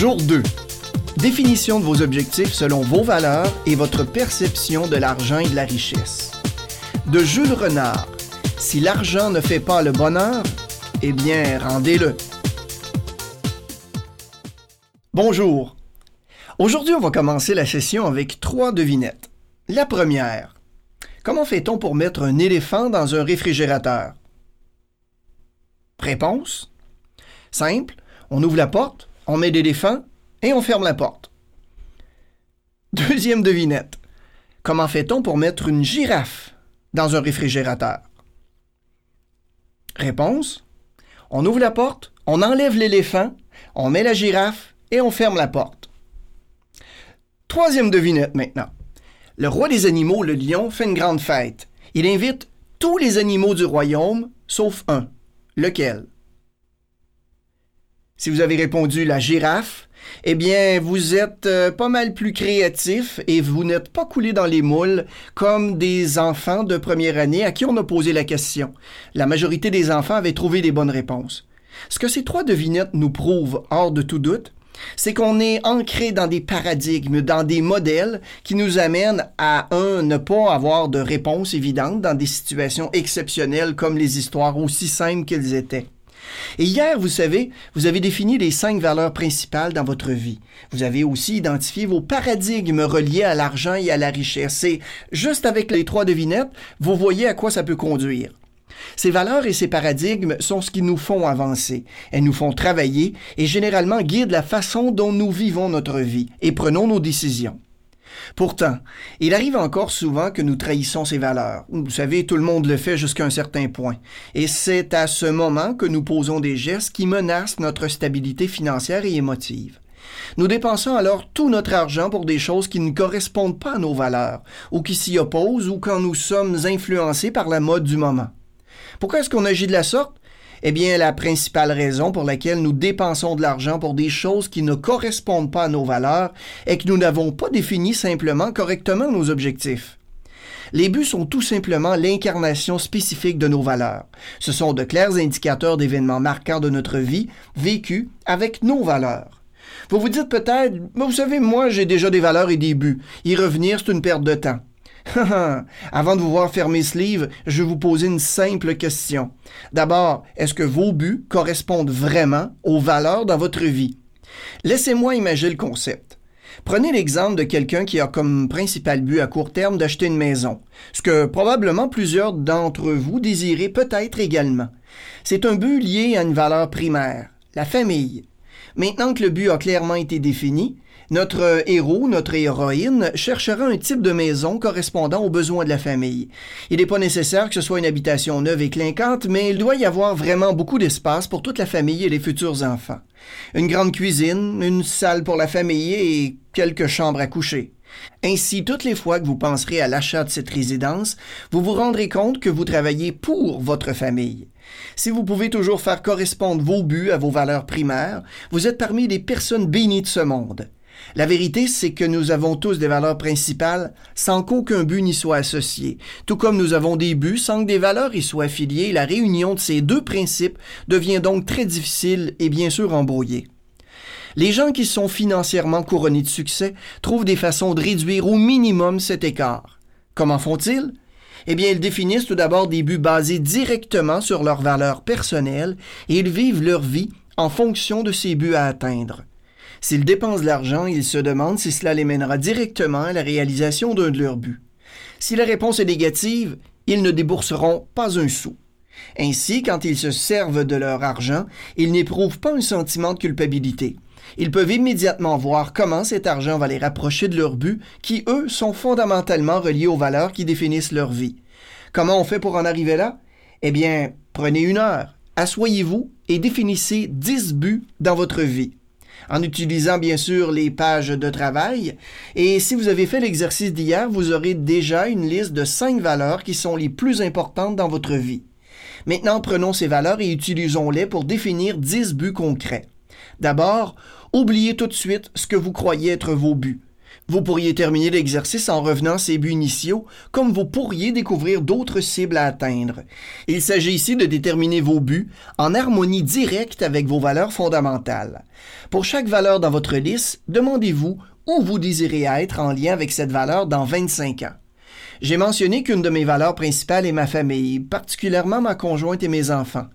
Jour 2. Définition de vos objectifs selon vos valeurs et votre perception de l'argent et de la richesse. De Jules Renard. Si l'argent ne fait pas le bonheur, eh bien, rendez-le. Bonjour. Aujourd'hui, on va commencer la session avec trois devinettes. La première. Comment fait-on pour mettre un éléphant dans un réfrigérateur? Réponse. Simple. On ouvre la porte, on met l'éléphant et on ferme la porte. Deuxième devinette. Comment fait-on pour mettre une girafe dans un réfrigérateur? Réponse. On ouvre la porte, on enlève l'éléphant, on met la girafe et on ferme la porte. Troisième devinette maintenant. Le roi des animaux, le lion, fait une grande fête. Il invite tous les animaux du royaume, sauf un. Lequel? Si vous avez répondu la girafe, eh bien, vous êtes euh, pas mal plus créatif et vous n'êtes pas coulé dans les moules comme des enfants de première année à qui on a posé la question. La majorité des enfants avaient trouvé des bonnes réponses. Ce que ces trois devinettes nous prouvent, hors de tout doute, c'est qu'on est ancré dans des paradigmes, dans des modèles qui nous amènent à, un, ne pas avoir de réponse évidente dans des situations exceptionnelles comme les histoires aussi simples qu'elles étaient. Et hier, vous savez, vous avez défini les cinq valeurs principales dans votre vie. Vous avez aussi identifié vos paradigmes reliés à l'argent et à la richesse. Et juste avec les trois devinettes, vous voyez à quoi ça peut conduire. Ces valeurs et ces paradigmes sont ce qui nous font avancer. Elles nous font travailler et généralement guident la façon dont nous vivons notre vie et prenons nos décisions. Pourtant, il arrive encore souvent que nous trahissons ces valeurs. Vous savez, tout le monde le fait jusqu'à un certain point. Et c'est à ce moment que nous posons des gestes qui menacent notre stabilité financière et émotive. Nous dépensons alors tout notre argent pour des choses qui ne correspondent pas à nos valeurs, ou qui s'y opposent, ou quand nous sommes influencés par la mode du moment. Pourquoi est-ce qu'on agit de la sorte? Eh bien, la principale raison pour laquelle nous dépensons de l'argent pour des choses qui ne correspondent pas à nos valeurs est que nous n'avons pas défini simplement correctement nos objectifs. Les buts sont tout simplement l'incarnation spécifique de nos valeurs. Ce sont de clairs indicateurs d'événements marquants de notre vie vécus avec nos valeurs. Vous vous dites peut-être, vous savez, moi j'ai déjà des valeurs et des buts. Y revenir, c'est une perte de temps. Avant de vous voir fermer ce livre, je vais vous poser une simple question. D'abord, est-ce que vos buts correspondent vraiment aux valeurs dans votre vie? Laissez-moi imaginer le concept. Prenez l'exemple de quelqu'un qui a comme principal but à court terme d'acheter une maison, ce que probablement plusieurs d'entre vous désirez peut-être également. C'est un but lié à une valeur primaire, la famille. Maintenant que le but a clairement été défini, notre héros, notre héroïne, cherchera un type de maison correspondant aux besoins de la famille. Il n'est pas nécessaire que ce soit une habitation neuve et clinquante, mais il doit y avoir vraiment beaucoup d'espace pour toute la famille et les futurs enfants. Une grande cuisine, une salle pour la famille et quelques chambres à coucher. Ainsi, toutes les fois que vous penserez à l'achat de cette résidence, vous vous rendrez compte que vous travaillez pour votre famille. Si vous pouvez toujours faire correspondre vos buts à vos valeurs primaires, vous êtes parmi les personnes bénies de ce monde. La vérité, c'est que nous avons tous des valeurs principales sans qu'aucun but n'y soit associé, tout comme nous avons des buts sans que des valeurs y soient affiliées. La réunion de ces deux principes devient donc très difficile et bien sûr embrouillée. Les gens qui sont financièrement couronnés de succès trouvent des façons de réduire au minimum cet écart. Comment font-ils? Eh bien, ils définissent tout d'abord des buts basés directement sur leurs valeurs personnelles et ils vivent leur vie en fonction de ces buts à atteindre. S'ils dépensent de l'argent, ils se demandent si cela les mènera directement à la réalisation d'un de leurs buts. Si la réponse est négative, ils ne débourseront pas un sou. Ainsi, quand ils se servent de leur argent, ils n'éprouvent pas un sentiment de culpabilité. Ils peuvent immédiatement voir comment cet argent va les rapprocher de leurs buts, qui, eux, sont fondamentalement reliés aux valeurs qui définissent leur vie. Comment on fait pour en arriver là? Eh bien, prenez une heure, asseyez-vous et définissez dix buts dans votre vie en utilisant bien sûr les pages de travail. Et si vous avez fait l'exercice d'hier, vous aurez déjà une liste de cinq valeurs qui sont les plus importantes dans votre vie. Maintenant, prenons ces valeurs et utilisons-les pour définir dix buts concrets. D'abord, oubliez tout de suite ce que vous croyez être vos buts. Vous pourriez terminer l'exercice en revenant à ces buts initiaux, comme vous pourriez découvrir d'autres cibles à atteindre. Il s'agit ici de déterminer vos buts en harmonie directe avec vos valeurs fondamentales. Pour chaque valeur dans votre liste, demandez-vous où vous désirez être en lien avec cette valeur dans 25 ans. J'ai mentionné qu'une de mes valeurs principales est ma famille, particulièrement ma conjointe et mes enfants.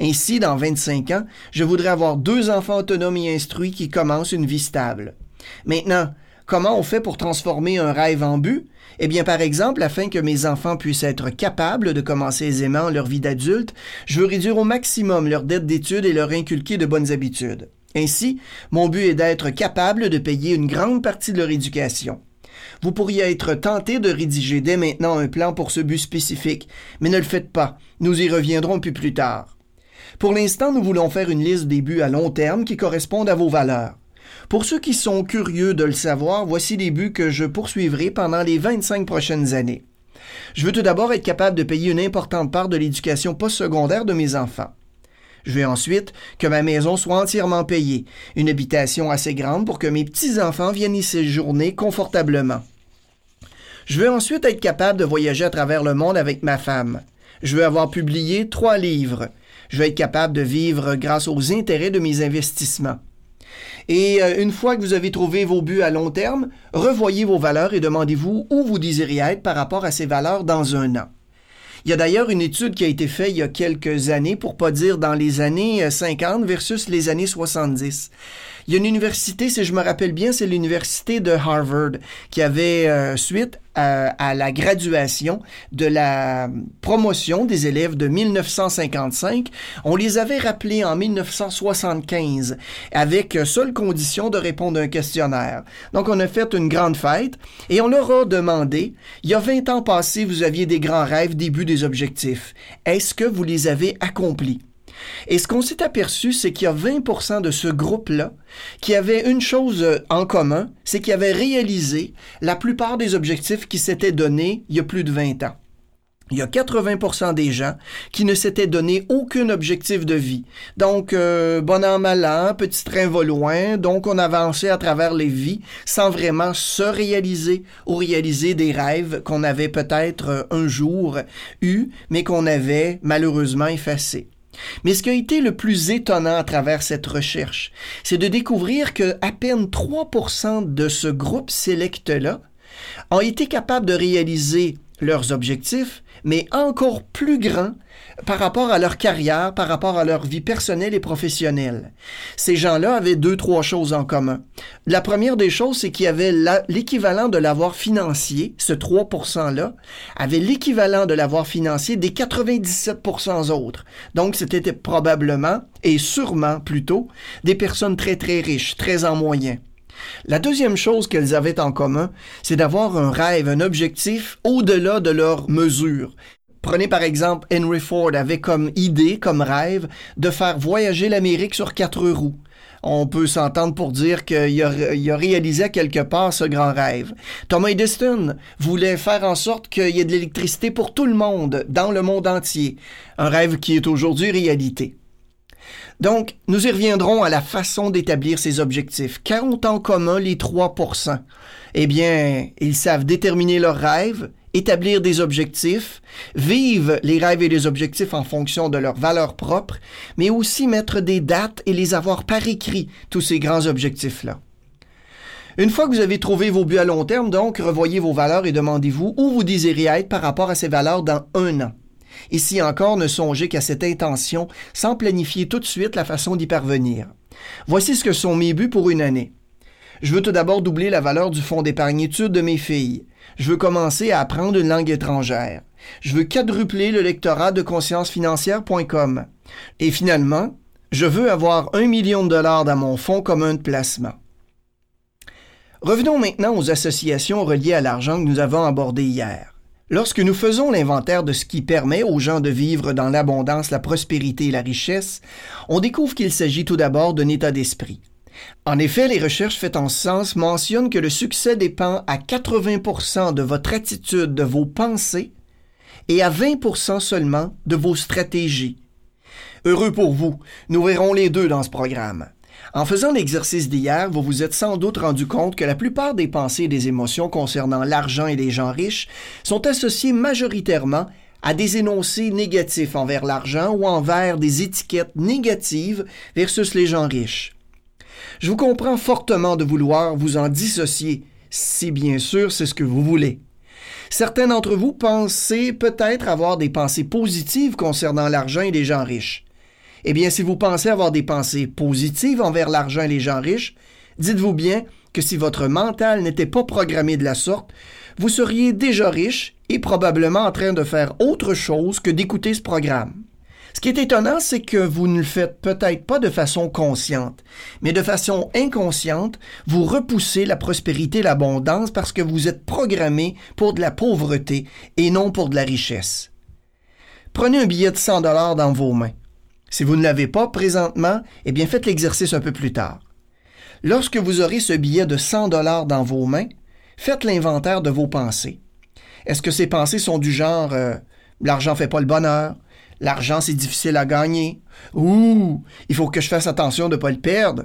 Ainsi, dans 25 ans, je voudrais avoir deux enfants autonomes et instruits qui commencent une vie stable. Maintenant, Comment on fait pour transformer un rêve en but? Eh bien, par exemple, afin que mes enfants puissent être capables de commencer aisément leur vie d'adulte, je veux réduire au maximum leur dette d'études et leur inculquer de bonnes habitudes. Ainsi, mon but est d'être capable de payer une grande partie de leur éducation. Vous pourriez être tenté de rédiger dès maintenant un plan pour ce but spécifique, mais ne le faites pas. Nous y reviendrons plus plus tard. Pour l'instant, nous voulons faire une liste des buts à long terme qui correspondent à vos valeurs. Pour ceux qui sont curieux de le savoir, voici les buts que je poursuivrai pendant les 25 prochaines années. Je veux tout d'abord être capable de payer une importante part de l'éducation postsecondaire de mes enfants. Je veux ensuite que ma maison soit entièrement payée, une habitation assez grande pour que mes petits-enfants viennent y séjourner confortablement. Je veux ensuite être capable de voyager à travers le monde avec ma femme. Je veux avoir publié trois livres. Je veux être capable de vivre grâce aux intérêts de mes investissements. Et euh, une fois que vous avez trouvé vos buts à long terme, revoyez vos valeurs et demandez-vous où vous désirez être par rapport à ces valeurs dans un an. Il y a d'ailleurs une étude qui a été faite il y a quelques années, pour pas dire dans les années 50 euh, versus les années 70. Il y a une université, si je me rappelle bien, c'est l'université de Harvard, qui avait, euh, suite à, la graduation de la promotion des élèves de 1955, on les avait rappelés en 1975, avec seule condition de répondre à un questionnaire. Donc, on a fait une grande fête et on leur a demandé, il y a 20 ans passés, vous aviez des grands rêves, début des objectifs. Est-ce que vous les avez accomplis? Et ce qu'on s'est aperçu, c'est qu'il y a 20% de ce groupe-là qui avait une chose euh, en commun, c'est qu'ils avaient réalisé la plupart des objectifs qui s'étaient donnés il y a plus de 20 ans. Il y a 80% des gens qui ne s'étaient donné aucun objectif de vie. Donc, euh, bon an, mal an, petit train va loin, donc on avançait à travers les vies sans vraiment se réaliser ou réaliser des rêves qu'on avait peut-être euh, un jour eus, mais qu'on avait malheureusement effacés. Mais ce qui a été le plus étonnant à travers cette recherche, c'est de découvrir que à peine 3% de ce groupe sélect-là ont été capables de réaliser leurs objectifs, mais encore plus grands par rapport à leur carrière, par rapport à leur vie personnelle et professionnelle. Ces gens-là avaient deux, trois choses en commun. La première des choses, c'est qu'il y avait l'équivalent de l'avoir financier, ce 3%-là, avait l'équivalent de l'avoir financier des 97% autres. Donc, c'était probablement, et sûrement plutôt, des personnes très, très riches, très en moyen. La deuxième chose qu'elles avaient en commun, c'est d'avoir un rêve, un objectif au-delà de leurs mesures. Prenez par exemple Henry Ford avait comme idée, comme rêve, de faire voyager l'Amérique sur quatre roues. On peut s'entendre pour dire qu'il a, a, réalisé quelque part ce grand rêve. Thomas Edison voulait faire en sorte qu'il y ait de l'électricité pour tout le monde, dans le monde entier. Un rêve qui est aujourd'hui réalité. Donc, nous y reviendrons à la façon d'établir ces objectifs. Qu'ont en commun les 3% Eh bien, ils savent déterminer leurs rêves, établir des objectifs, vivre les rêves et les objectifs en fonction de leurs valeurs propres, mais aussi mettre des dates et les avoir par écrit, tous ces grands objectifs-là. Une fois que vous avez trouvé vos buts à long terme, donc, revoyez vos valeurs et demandez-vous où vous désirez être par rapport à ces valeurs dans un an. Ici encore, ne songez qu'à cette intention sans planifier tout de suite la façon d'y parvenir. Voici ce que sont mes buts pour une année. Je veux tout d'abord doubler la valeur du fonds d'épargne études de mes filles. Je veux commencer à apprendre une langue étrangère. Je veux quadrupler le lectorat de consciencefinancière.com. Et finalement, je veux avoir un million de dollars dans mon fonds commun de placement. Revenons maintenant aux associations reliées à l'argent que nous avons abordées hier. Lorsque nous faisons l'inventaire de ce qui permet aux gens de vivre dans l'abondance, la prospérité et la richesse, on découvre qu'il s'agit tout d'abord d'un état d'esprit. En effet, les recherches faites en sens mentionnent que le succès dépend à 80% de votre attitude, de vos pensées, et à 20% seulement de vos stratégies. Heureux pour vous, nous verrons les deux dans ce programme. En faisant l'exercice d'hier, vous vous êtes sans doute rendu compte que la plupart des pensées et des émotions concernant l'argent et les gens riches sont associées majoritairement à des énoncés négatifs envers l'argent ou envers des étiquettes négatives versus les gens riches. Je vous comprends fortement de vouloir vous en dissocier, si bien sûr c'est ce que vous voulez. Certains d'entre vous pensez peut-être avoir des pensées positives concernant l'argent et les gens riches. Eh bien, si vous pensez avoir des pensées positives envers l'argent et les gens riches, dites-vous bien que si votre mental n'était pas programmé de la sorte, vous seriez déjà riche et probablement en train de faire autre chose que d'écouter ce programme. Ce qui est étonnant, c'est que vous ne le faites peut-être pas de façon consciente, mais de façon inconsciente, vous repoussez la prospérité et l'abondance parce que vous êtes programmé pour de la pauvreté et non pour de la richesse. Prenez un billet de 100 dollars dans vos mains. Si vous ne l'avez pas présentement, eh bien faites l'exercice un peu plus tard. Lorsque vous aurez ce billet de 100 dollars dans vos mains, faites l'inventaire de vos pensées. Est-ce que ces pensées sont du genre euh, l'argent fait pas le bonheur, l'argent c'est difficile à gagner, ou il faut que je fasse attention de pas le perdre?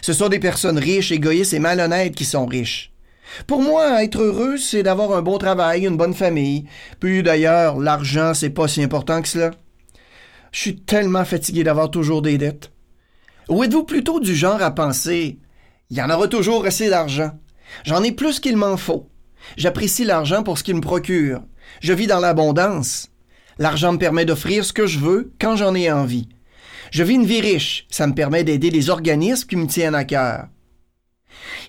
Ce sont des personnes riches, égoïstes et malhonnêtes qui sont riches. Pour moi, être heureux, c'est d'avoir un bon travail, une bonne famille. Puis d'ailleurs, l'argent, c'est pas si important que cela. Je suis tellement fatigué d'avoir toujours des dettes. Ou êtes-vous plutôt du genre à penser Il y en aura toujours assez d'argent. J'en ai plus qu'il m'en faut. J'apprécie l'argent pour ce qu'il me procure. Je vis dans l'abondance. L'argent me permet d'offrir ce que je veux quand j'en ai envie. Je vis une vie riche. Ça me permet d'aider les organismes qui me tiennent à cœur.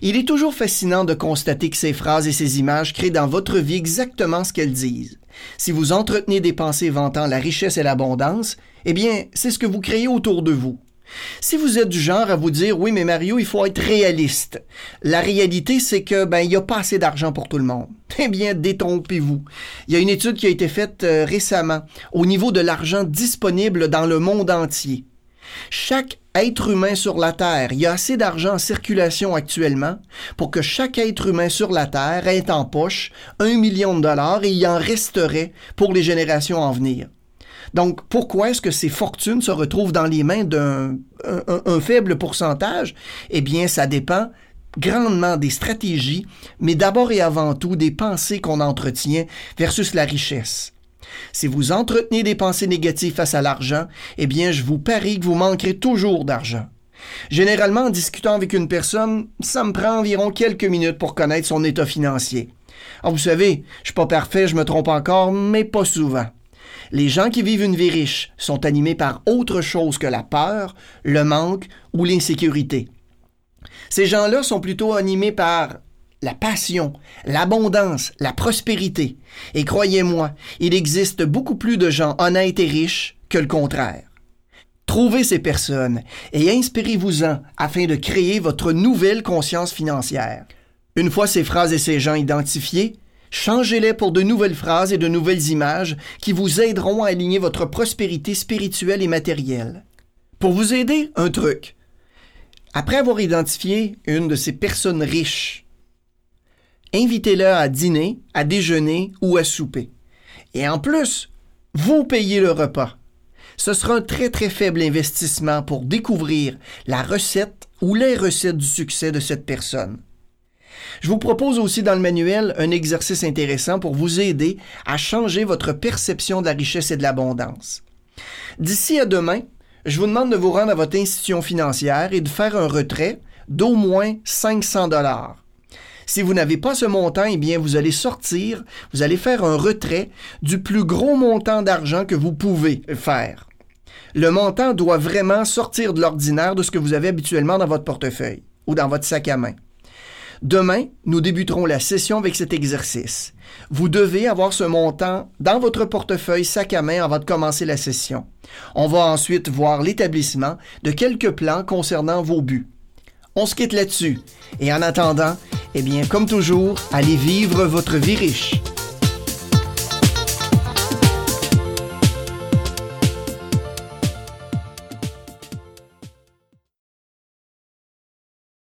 Il est toujours fascinant de constater que ces phrases et ces images créent dans votre vie exactement ce qu'elles disent. Si vous entretenez des pensées vantant la richesse et l'abondance, eh bien, c'est ce que vous créez autour de vous. Si vous êtes du genre à vous dire oui mais Mario il faut être réaliste, la réalité c'est que ben il n'y a pas assez d'argent pour tout le monde. Eh bien détrompez-vous. Il y a une étude qui a été faite euh, récemment au niveau de l'argent disponible dans le monde entier. Chaque être humain sur la Terre, il y a assez d'argent en circulation actuellement pour que chaque être humain sur la Terre ait en poche un million de dollars et il y en resterait pour les générations à venir. Donc, pourquoi est-ce que ces fortunes se retrouvent dans les mains d'un faible pourcentage? Eh bien, ça dépend grandement des stratégies, mais d'abord et avant tout des pensées qu'on entretient versus la richesse. Si vous entretenez des pensées négatives face à l'argent, eh bien, je vous parie que vous manquerez toujours d'argent. Généralement, en discutant avec une personne, ça me prend environ quelques minutes pour connaître son état financier. Alors, vous savez, je suis pas parfait, je me trompe encore, mais pas souvent. Les gens qui vivent une vie riche sont animés par autre chose que la peur, le manque ou l'insécurité. Ces gens-là sont plutôt animés par la passion, l'abondance, la prospérité. Et croyez-moi, il existe beaucoup plus de gens honnêtes et riches que le contraire. Trouvez ces personnes et inspirez-vous-en afin de créer votre nouvelle conscience financière. Une fois ces phrases et ces gens identifiés, changez-les pour de nouvelles phrases et de nouvelles images qui vous aideront à aligner votre prospérité spirituelle et matérielle. Pour vous aider, un truc. Après avoir identifié une de ces personnes riches, invitez-le à dîner, à déjeuner ou à souper. Et en plus, vous payez le repas. Ce sera un très très faible investissement pour découvrir la recette ou les recettes du succès de cette personne. Je vous propose aussi dans le manuel un exercice intéressant pour vous aider à changer votre perception de la richesse et de l'abondance. D'ici à demain, je vous demande de vous rendre à votre institution financière et de faire un retrait d'au moins 500 dollars. Si vous n'avez pas ce montant, eh bien, vous allez sortir, vous allez faire un retrait du plus gros montant d'argent que vous pouvez faire. Le montant doit vraiment sortir de l'ordinaire de ce que vous avez habituellement dans votre portefeuille ou dans votre sac à main. Demain, nous débuterons la session avec cet exercice. Vous devez avoir ce montant dans votre portefeuille sac à main avant de commencer la session. On va ensuite voir l'établissement de quelques plans concernant vos buts. On se quitte là-dessus. Et en attendant, eh bien, comme toujours, allez vivre votre vie riche.